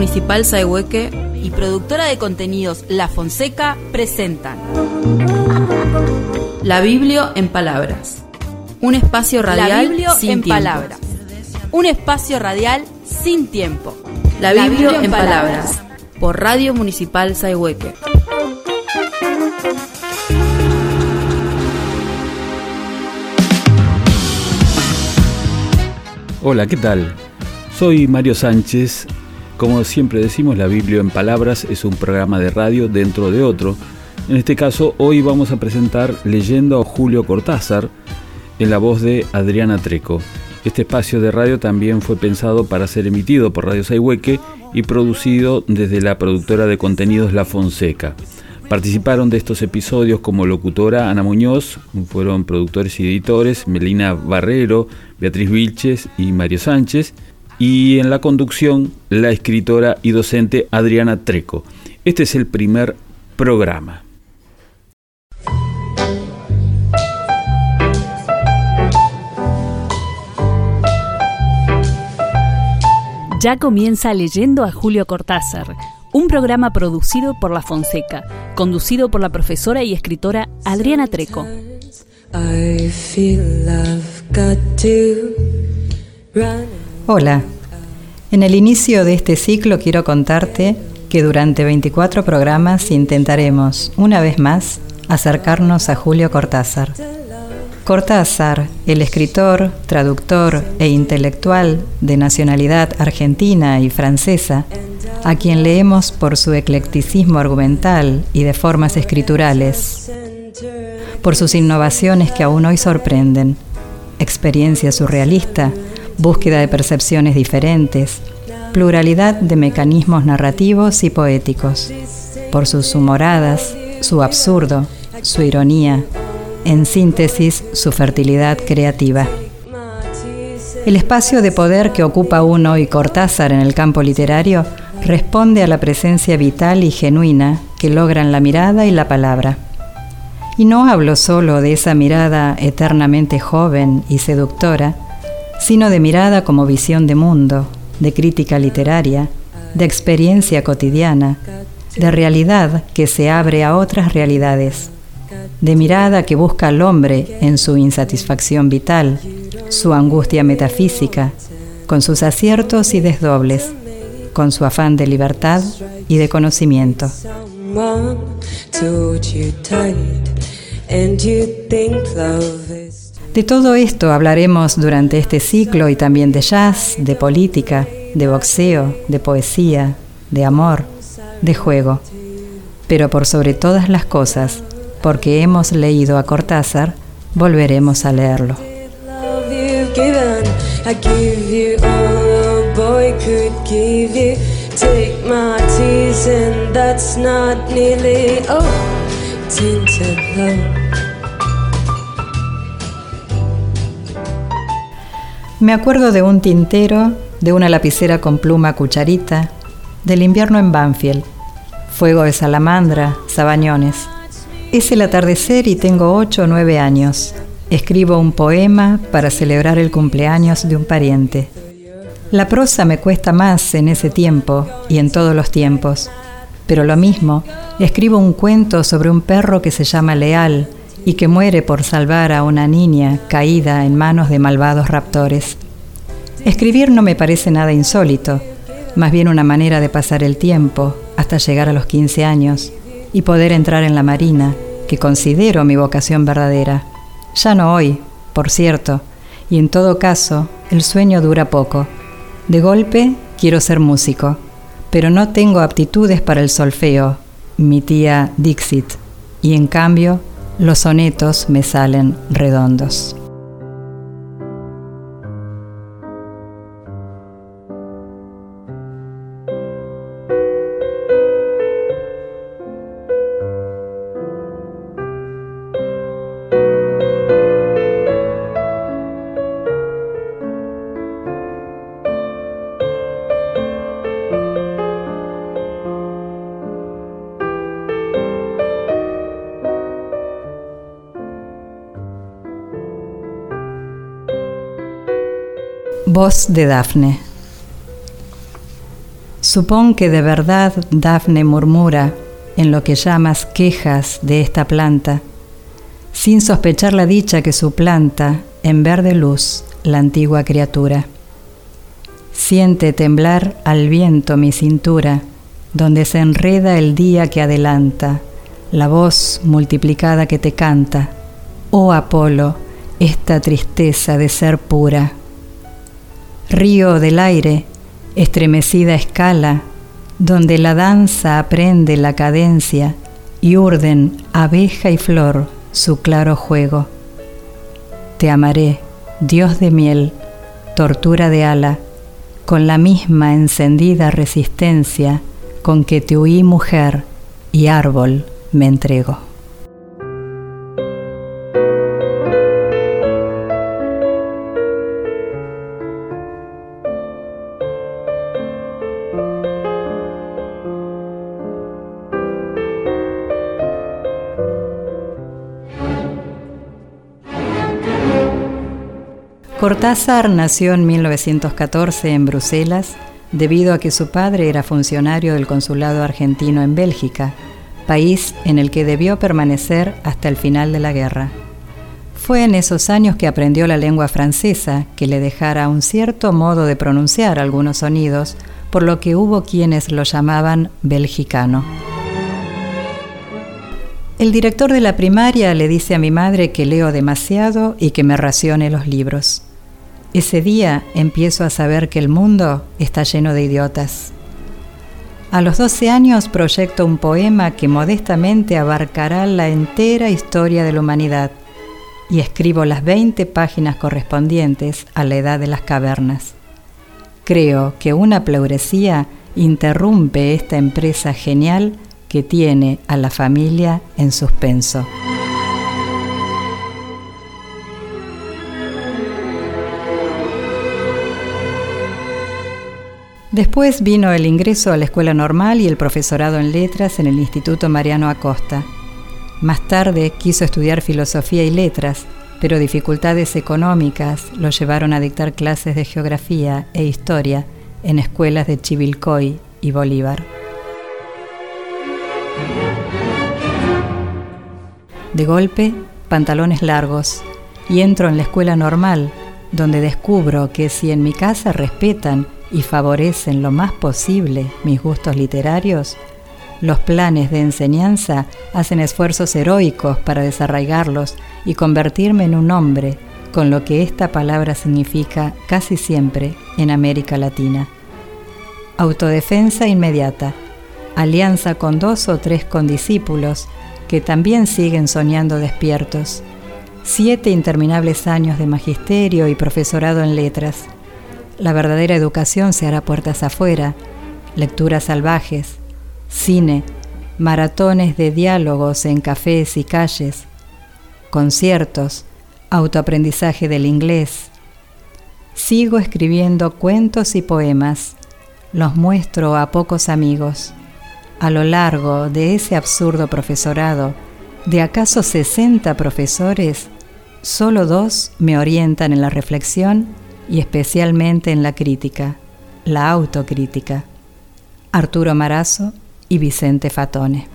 Municipal Saehueque y productora de contenidos La Fonseca presentan La Biblio en Palabras. Un espacio radial sin en palabras. Un espacio radial sin tiempo. La Biblio, en, palabras. Por Radio Municipal Saehueque. Hola, ¿qué tal? Soy Mario Sánchez. Como siempre decimos, La Biblia en Palabras es un programa de radio dentro de otro. En este caso, hoy vamos a presentar Leyendo a Julio Cortázar en la voz de Adriana Treco. Este espacio de radio también fue pensado para ser emitido por Radio Saihueque y producido desde la productora de contenidos La Fonseca. Participaron de estos episodios como locutora Ana Muñoz, fueron productores y editores Melina Barrero, Beatriz Vilches y Mario Sánchez, y en la conducción la escritora y docente Adriana Treco. Este es el primer programa. Ya comienza leyendo a Julio Cortázar un programa producido por La Fonseca, conducido por la profesora y escritora Adriana Treco. Hola, en el inicio de este ciclo quiero contarte que durante 24 programas intentaremos, una vez más, acercarnos a Julio Cortázar. Cortázar, el escritor, traductor e intelectual de nacionalidad argentina y francesa, a quien leemos por su eclecticismo argumental y de formas escriturales, por sus innovaciones que aún hoy sorprenden, experiencia surrealista, búsqueda de percepciones diferentes, pluralidad de mecanismos narrativos y poéticos, por sus humoradas, su absurdo, su ironía, en síntesis, su fertilidad creativa. El espacio de poder que ocupa uno y Cortázar en el campo literario responde a la presencia vital y genuina que logran la mirada y la palabra. Y no hablo solo de esa mirada eternamente joven y seductora, sino de mirada como visión de mundo, de crítica literaria, de experiencia cotidiana, de realidad que se abre a otras realidades, de mirada que busca al hombre en su insatisfacción vital, su angustia metafísica, con sus aciertos y desdobles, con su afán de libertad y de conocimiento. De todo esto hablaremos durante este ciclo y también de jazz, de política, de boxeo, de poesía, de amor, de juego. Pero por sobre todas las cosas, porque hemos leído a Cortázar, volveremos a leerlo. Me acuerdo de un tintero, de una lapicera con pluma cucharita, del invierno en Banfield, fuego de salamandra, sabañones. Es el atardecer y tengo ocho o nueve años. Escribo un poema para celebrar el cumpleaños de un pariente. La prosa me cuesta más en ese tiempo y en todos los tiempos, pero lo mismo, escribo un cuento sobre un perro que se llama Leal y que muere por salvar a una niña caída en manos de malvados raptores. Escribir no me parece nada insólito, más bien una manera de pasar el tiempo hasta llegar a los 15 años y poder entrar en la Marina, que considero mi vocación verdadera. Ya no hoy, por cierto, y en todo caso, el sueño dura poco. De golpe, quiero ser músico, pero no tengo aptitudes para el solfeo, mi tía Dixit, y en cambio, los sonetos me salen redondos. Voz de Dafne. Supón que de verdad Dafne murmura en lo que llamas quejas de esta planta, sin sospechar la dicha que suplanta en verde luz la antigua criatura. Siente temblar al viento mi cintura, donde se enreda el día que adelanta, la voz multiplicada que te canta, oh Apolo, esta tristeza de ser pura. Río del aire, estremecida escala, donde la danza aprende la cadencia y urden abeja y flor su claro juego. Te amaré, Dios de miel, tortura de ala, con la misma encendida resistencia con que te huí mujer y árbol me entrego. Cortázar nació en 1914 en Bruselas debido a que su padre era funcionario del consulado argentino en Bélgica, país en el que debió permanecer hasta el final de la guerra. Fue en esos años que aprendió la lengua francesa, que le dejara un cierto modo de pronunciar algunos sonidos, por lo que hubo quienes lo llamaban belgicano. El director de la primaria le dice a mi madre que leo demasiado y que me racione los libros. Ese día empiezo a saber que el mundo está lleno de idiotas. A los 12 años proyecto un poema que modestamente abarcará la entera historia de la humanidad y escribo las 20 páginas correspondientes a la edad de las cavernas. Creo que una pleuresía interrumpe esta empresa genial que tiene a la familia en suspenso. Después vino el ingreso a la escuela normal y el profesorado en letras en el Instituto Mariano Acosta. Más tarde quiso estudiar filosofía y letras, pero dificultades económicas lo llevaron a dictar clases de geografía e historia en escuelas de Chivilcoy y Bolívar. De golpe, pantalones largos, y entro en la escuela normal, donde descubro que si en mi casa respetan y favorecen lo más posible mis gustos literarios, los planes de enseñanza hacen esfuerzos heroicos para desarraigarlos y convertirme en un hombre, con lo que esta palabra significa casi siempre en América Latina. Autodefensa inmediata, alianza con dos o tres condiscípulos que también siguen soñando despiertos, siete interminables años de magisterio y profesorado en letras, la verdadera educación se hará puertas afuera, lecturas salvajes, cine, maratones de diálogos en cafés y calles, conciertos, autoaprendizaje del inglés. Sigo escribiendo cuentos y poemas, los muestro a pocos amigos. A lo largo de ese absurdo profesorado, de acaso 60 profesores, solo dos me orientan en la reflexión y especialmente en la crítica, la autocrítica, Arturo Marazo y Vicente Fatone.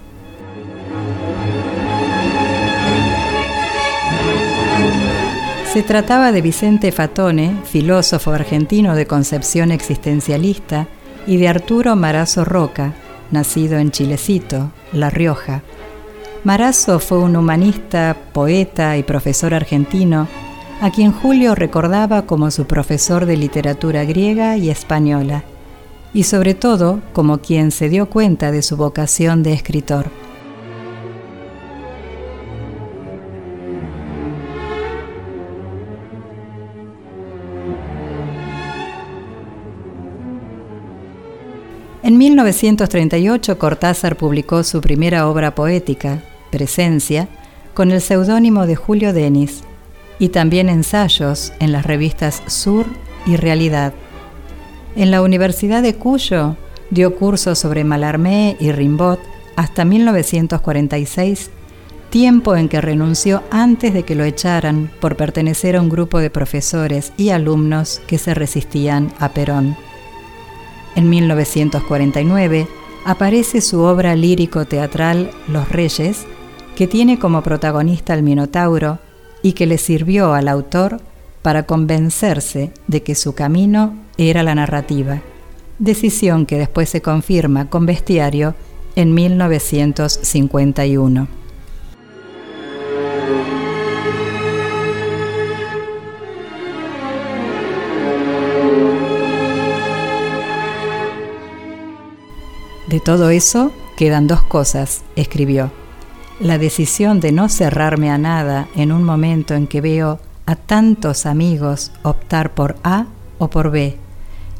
Se trataba de Vicente Fatone, filósofo argentino de concepción existencialista, y de Arturo Marazo Roca, nacido en Chilecito, La Rioja. Marazo fue un humanista, poeta y profesor argentino a quien Julio recordaba como su profesor de literatura griega y española, y sobre todo como quien se dio cuenta de su vocación de escritor. En 1938 Cortázar publicó su primera obra poética, Presencia, con el seudónimo de Julio Denis, y también ensayos en las revistas Sur y Realidad. En la Universidad de Cuyo dio cursos sobre Mallarmé y Rimbaud hasta 1946, tiempo en que renunció antes de que lo echaran por pertenecer a un grupo de profesores y alumnos que se resistían a Perón. En 1949 aparece su obra lírico-teatral Los Reyes, que tiene como protagonista al Minotauro y que le sirvió al autor para convencerse de que su camino era la narrativa, decisión que después se confirma con Bestiario en 1951. De todo eso quedan dos cosas, escribió. La decisión de no cerrarme a nada en un momento en que veo a tantos amigos optar por A o por B,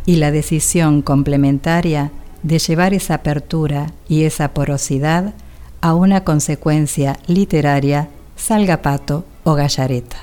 y la decisión complementaria de llevar esa apertura y esa porosidad a una consecuencia literaria, salga pato o gallareta.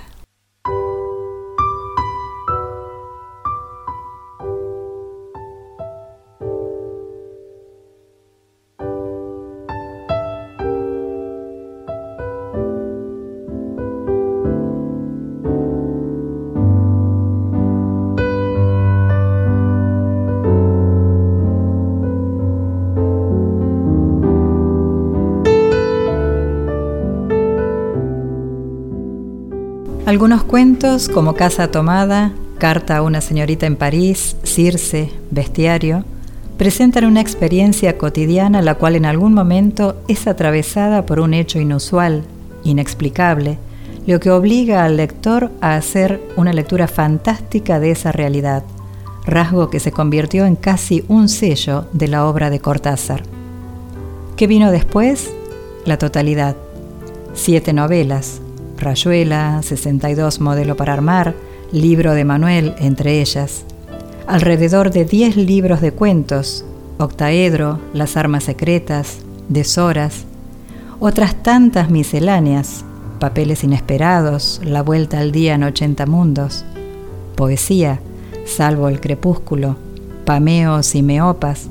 Algunos cuentos como Casa Tomada, Carta a una señorita en París, Circe, Bestiario, presentan una experiencia cotidiana la cual en algún momento es atravesada por un hecho inusual, inexplicable, lo que obliga al lector a hacer una lectura fantástica de esa realidad, rasgo que se convirtió en casi un sello de la obra de Cortázar. ¿Qué vino después? La totalidad. Siete novelas, Rayuela, 62 Modelo para Armar, Libro de Manuel, entre ellas. Alrededor de 10 libros de cuentos, Octaedro, Las Armas Secretas, Deshoras, otras tantas misceláneas, Papeles Inesperados, La Vuelta al Día en 80 Mundos, Poesía, Salvo el Crepúsculo, Pameos y Meopas,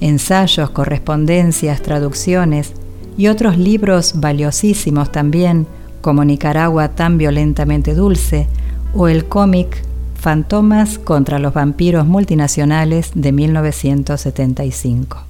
ensayos, correspondencias, traducciones y otros libros valiosísimos también como Nicaragua tan violentamente dulce, o el cómic Fantomas contra los vampiros multinacionales de 1975.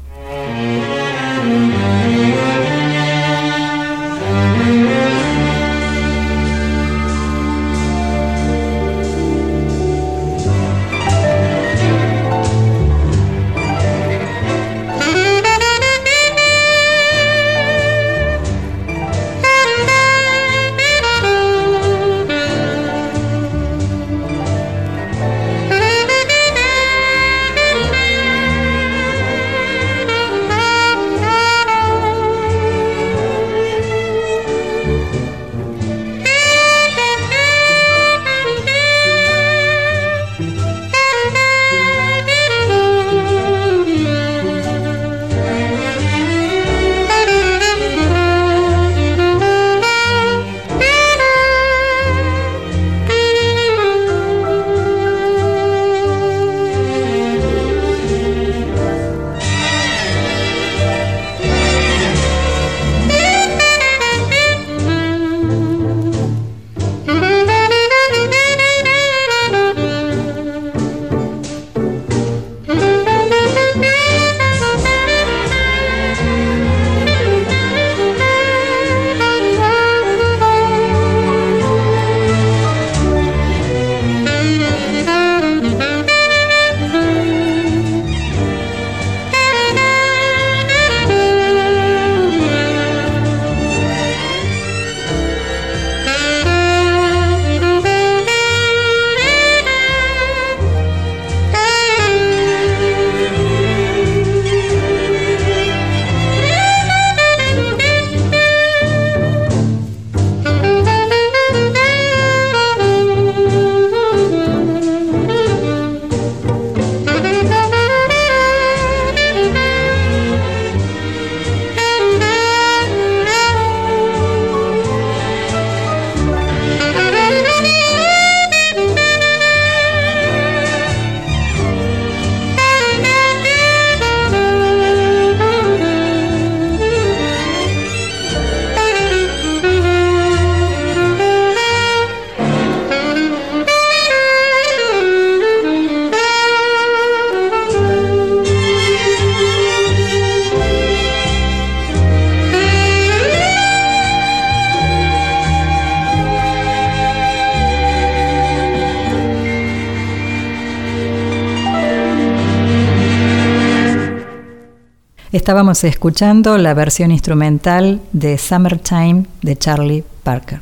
Estábamos escuchando la versión instrumental de Summertime de Charlie Parker.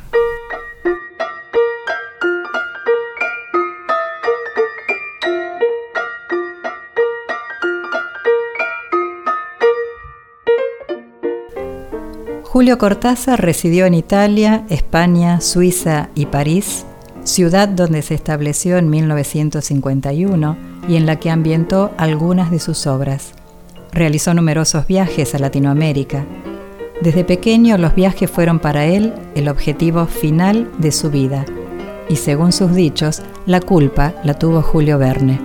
Julio Cortázar residió en Italia, España, Suiza y París, ciudad donde se estableció en 1951 y en la que ambientó algunas de sus obras. Realizó numerosos viajes a Latinoamérica. Desde pequeño los viajes fueron para él el objetivo final de su vida y según sus dichos, la culpa la tuvo Julio Verne.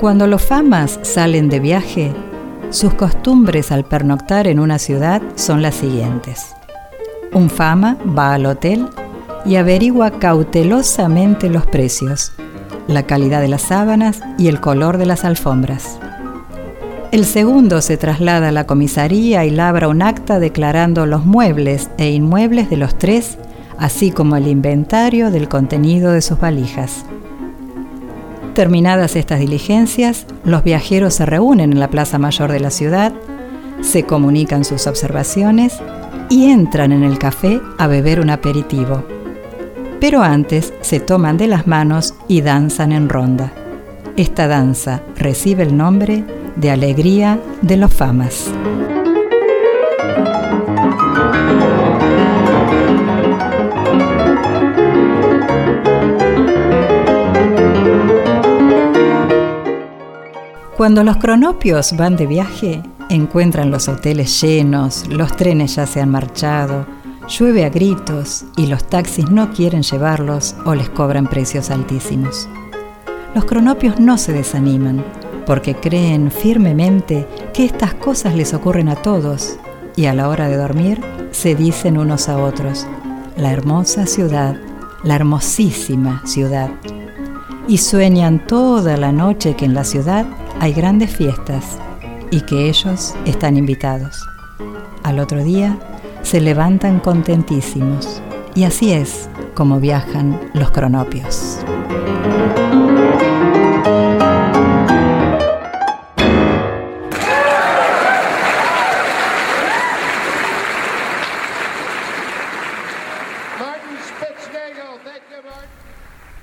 Cuando los famas salen de viaje, sus costumbres al pernoctar en una ciudad son las siguientes. Un fama va al hotel y averigua cautelosamente los precios, la calidad de las sábanas y el color de las alfombras. El segundo se traslada a la comisaría y labra un acta declarando los muebles e inmuebles de los tres, así como el inventario del contenido de sus valijas. Terminadas estas diligencias, los viajeros se reúnen en la Plaza Mayor de la ciudad, se comunican sus observaciones y entran en el café a beber un aperitivo pero antes se toman de las manos y danzan en ronda. Esta danza recibe el nombre de Alegría de los Famas. Cuando los cronopios van de viaje, encuentran los hoteles llenos, los trenes ya se han marchado, Llueve a gritos y los taxis no quieren llevarlos o les cobran precios altísimos. Los cronopios no se desaniman porque creen firmemente que estas cosas les ocurren a todos y a la hora de dormir se dicen unos a otros, la hermosa ciudad, la hermosísima ciudad. Y sueñan toda la noche que en la ciudad hay grandes fiestas y que ellos están invitados. Al otro día se levantan contentísimos. Y así es como viajan los cronopios.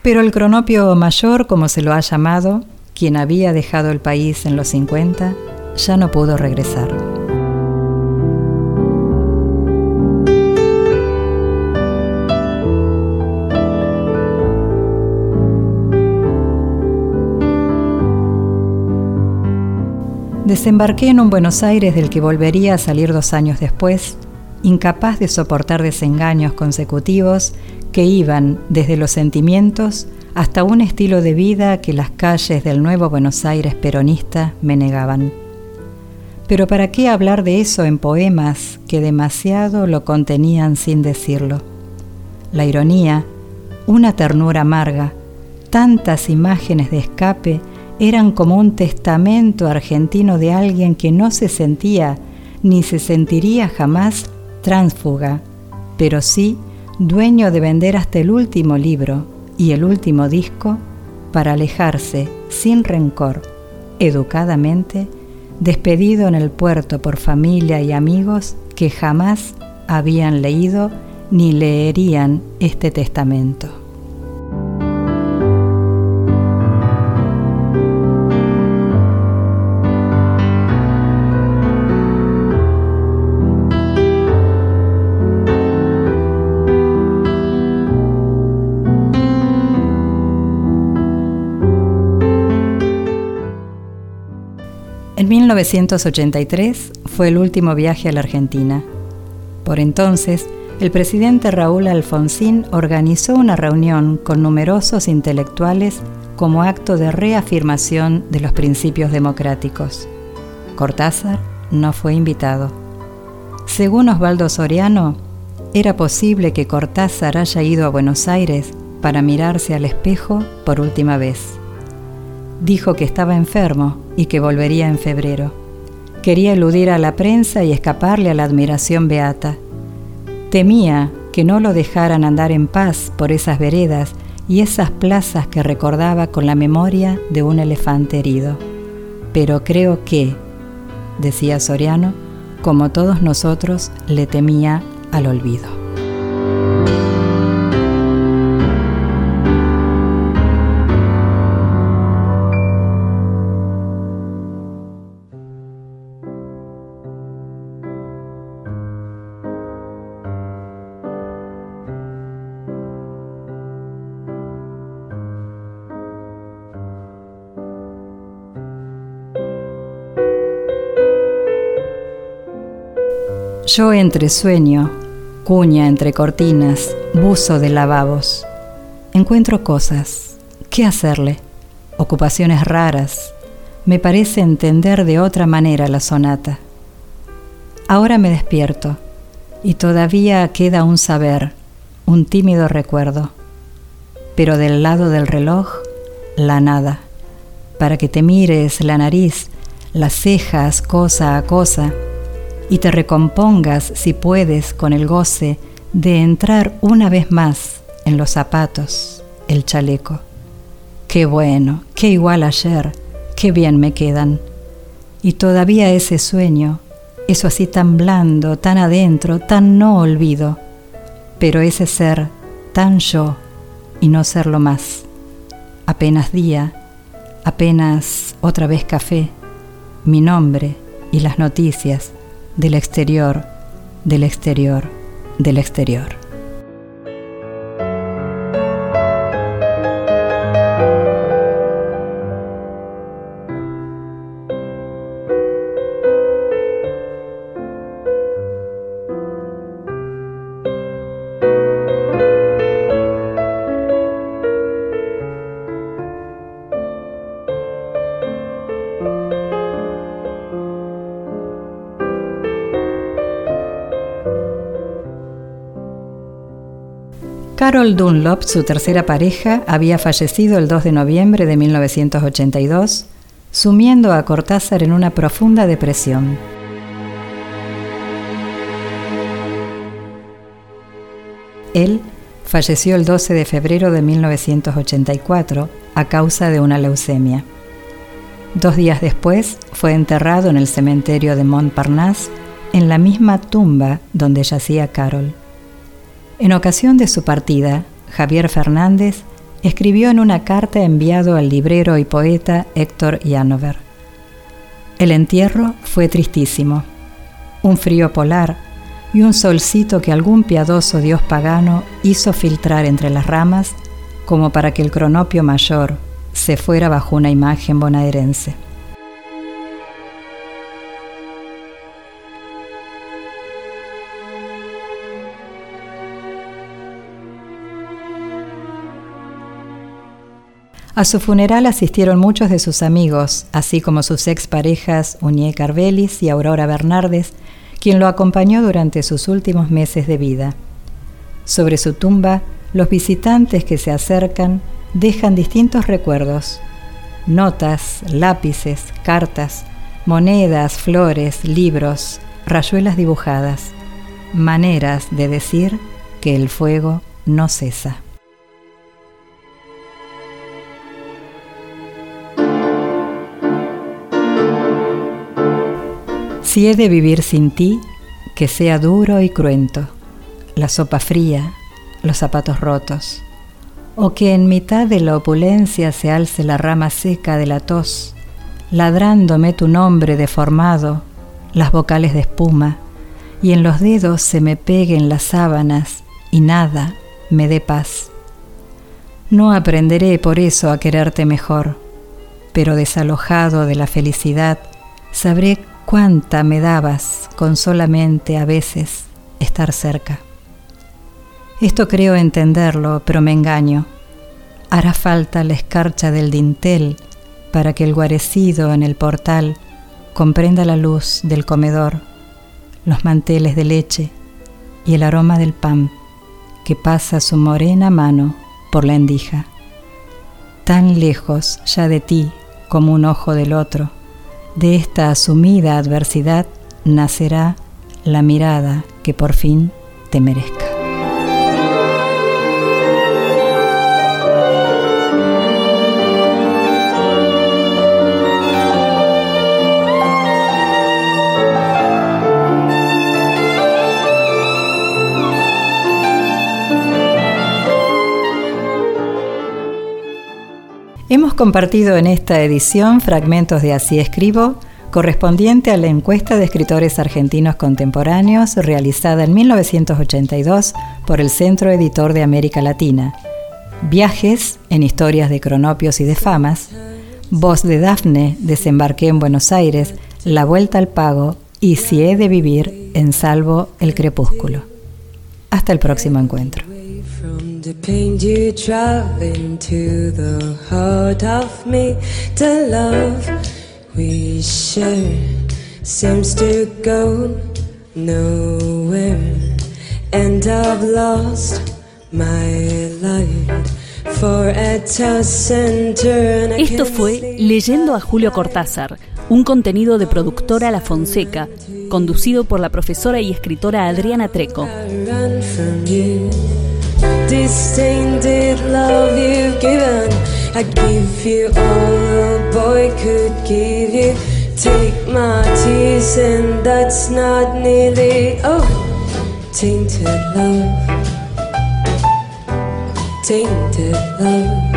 Pero el cronopio mayor, como se lo ha llamado, quien había dejado el país en los 50, ya no pudo regresar. Desembarqué en un Buenos Aires del que volvería a salir dos años después, incapaz de soportar desengaños consecutivos que iban desde los sentimientos hasta un estilo de vida que las calles del nuevo Buenos Aires peronista me negaban. Pero ¿para qué hablar de eso en poemas que demasiado lo contenían sin decirlo? La ironía, una ternura amarga, tantas imágenes de escape eran como un testamento argentino de alguien que no se sentía ni se sentiría jamás tránsfuga, pero sí dueño de vender hasta el último libro y el último disco para alejarse sin rencor, educadamente, despedido en el puerto por familia y amigos que jamás habían leído ni leerían este testamento. 1983 fue el último viaje a la Argentina. Por entonces, el presidente Raúl Alfonsín organizó una reunión con numerosos intelectuales como acto de reafirmación de los principios democráticos. Cortázar no fue invitado. Según Osvaldo Soriano, era posible que Cortázar haya ido a Buenos Aires para mirarse al espejo por última vez. Dijo que estaba enfermo y que volvería en febrero. Quería eludir a la prensa y escaparle a la admiración beata. Temía que no lo dejaran andar en paz por esas veredas y esas plazas que recordaba con la memoria de un elefante herido. Pero creo que, decía Soriano, como todos nosotros, le temía al olvido. Yo entre sueño, cuña entre cortinas, buzo de lavabos. Encuentro cosas. ¿Qué hacerle? Ocupaciones raras. Me parece entender de otra manera la sonata. Ahora me despierto y todavía queda un saber, un tímido recuerdo. Pero del lado del reloj, la nada. Para que te mires la nariz, las cejas cosa a cosa y te recompongas si puedes con el goce de entrar una vez más en los zapatos, el chaleco. Qué bueno, qué igual ayer, qué bien me quedan. Y todavía ese sueño, eso así tan blando, tan adentro, tan no olvido, pero ese ser tan yo y no serlo más. Apenas día, apenas otra vez café, mi nombre y las noticias del exterior, del exterior, del exterior. Carol Dunlop, su tercera pareja, había fallecido el 2 de noviembre de 1982, sumiendo a Cortázar en una profunda depresión. Él falleció el 12 de febrero de 1984 a causa de una leucemia. Dos días después fue enterrado en el cementerio de Montparnasse, en la misma tumba donde yacía Carol. En ocasión de su partida, Javier Fernández escribió en una carta enviado al librero y poeta Héctor Yanover. El entierro fue tristísimo. Un frío polar y un solcito que algún piadoso dios pagano hizo filtrar entre las ramas como para que el cronopio mayor se fuera bajo una imagen bonaerense. A su funeral asistieron muchos de sus amigos, así como sus exparejas Uñé Carvelis y Aurora Bernardes, quien lo acompañó durante sus últimos meses de vida. Sobre su tumba, los visitantes que se acercan dejan distintos recuerdos, notas, lápices, cartas, monedas, flores, libros, rayuelas dibujadas, maneras de decir que el fuego no cesa. Si he de vivir sin ti, que sea duro y cruento, la sopa fría, los zapatos rotos, o que en mitad de la opulencia se alce la rama seca de la tos, ladrándome tu nombre deformado, las vocales de espuma, y en los dedos se me peguen las sábanas y nada me dé paz. No aprenderé por eso a quererte mejor, pero desalojado de la felicidad, sabré cuánta me dabas con solamente a veces estar cerca. Esto creo entenderlo, pero me engaño. Hará falta la escarcha del dintel para que el guarecido en el portal comprenda la luz del comedor, los manteles de leche y el aroma del pan que pasa su morena mano por la endija. Tan lejos ya de ti como un ojo del otro de esta asumida adversidad nacerá la mirada que por fin te merezca. Hemos compartido en esta edición fragmentos de Así Escribo, correspondiente a la encuesta de escritores argentinos contemporáneos realizada en 1982 por el Centro Editor de América Latina. Viajes en historias de cronopios y de famas, Voz de Dafne, Desembarqué en Buenos Aires, La Vuelta al Pago y Si he de vivir, en salvo el crepúsculo. Hasta el próximo encuentro. The pain you drive into the heart of me. The love we share seems to go nowhere, and I've lost my light. Esto fue Leyendo a Julio Cortázar, un contenido de productora La Fonseca, conducido por la profesora y escritora Adriana Treco. Distainted love you've given, I give you all a boy could give you. Take my tears, and that's not nearly oh, tainted love tainted love.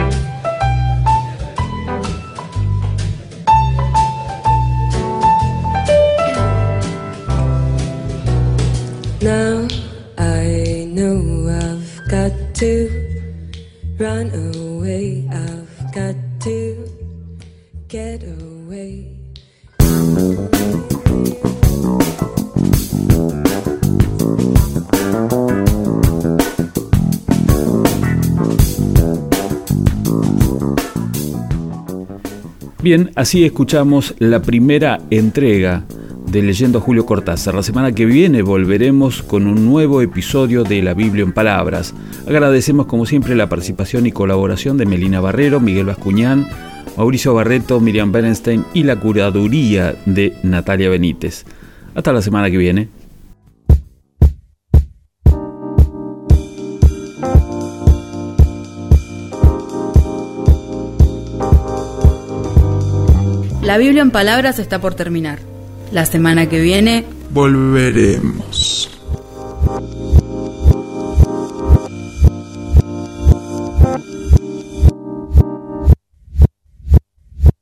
Bien, así escuchamos la primera entrega de Leyendo Julio Cortázar. La semana que viene volveremos con un nuevo episodio de La Biblia en Palabras. Agradecemos como siempre la participación y colaboración de Melina Barrero, Miguel Bascuñán, Mauricio Barreto, Miriam Bernstein y la curaduría de Natalia Benítez. Hasta la semana que viene. La Biblia en palabras está por terminar. La semana que viene volveremos.